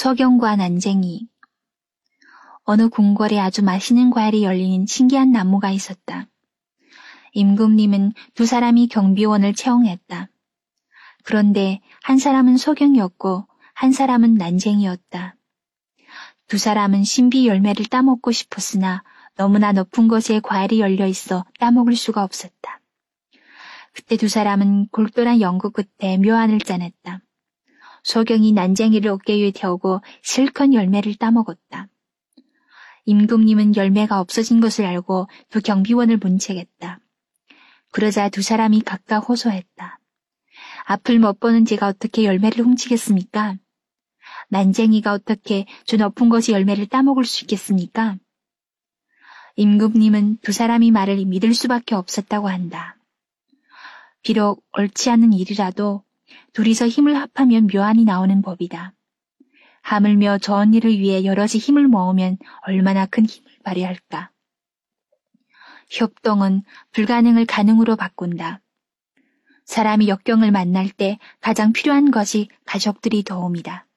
서경과 난쟁이. 어느 궁궐에 아주 맛있는 과일이 열리는 신기한 나무가 있었다. 임금님은 두 사람이 경비원을 채용했다. 그런데 한 사람은 소경이었고 한 사람은 난쟁이였다. 두 사람은 신비 열매를 따먹고 싶었으나 너무나 높은 곳에 과일이 열려 있어 따먹을 수가 없었다. 그때 두 사람은 골똘한 연구 끝에 묘안을 짜냈다. 소경이 난쟁이를 어깨 위에 태우고 실컷 열매를 따먹었다. 임금님은 열매가 없어진 것을 알고 두 경비원을 문책했다. 그러자 두 사람이 각각 호소했다. 앞을 못 보는 제가 어떻게 열매를 훔치겠습니까? 난쟁이가 어떻게 저 높은 것이 열매를 따먹을 수 있겠습니까? 임금님은 두 사람이 말을 믿을 수밖에 없었다고 한다. 비록 옳지 않은 일이라도 둘이서 힘을 합하면 묘안이 나오는 법이다. 하물며 저 언니를 위해 여럿이 힘을 모으면 얼마나 큰 힘을 발휘할까. 협동은 불가능을 가능으로 바꾼다. 사람이 역경을 만날 때 가장 필요한 것이 가족들이 도움이다.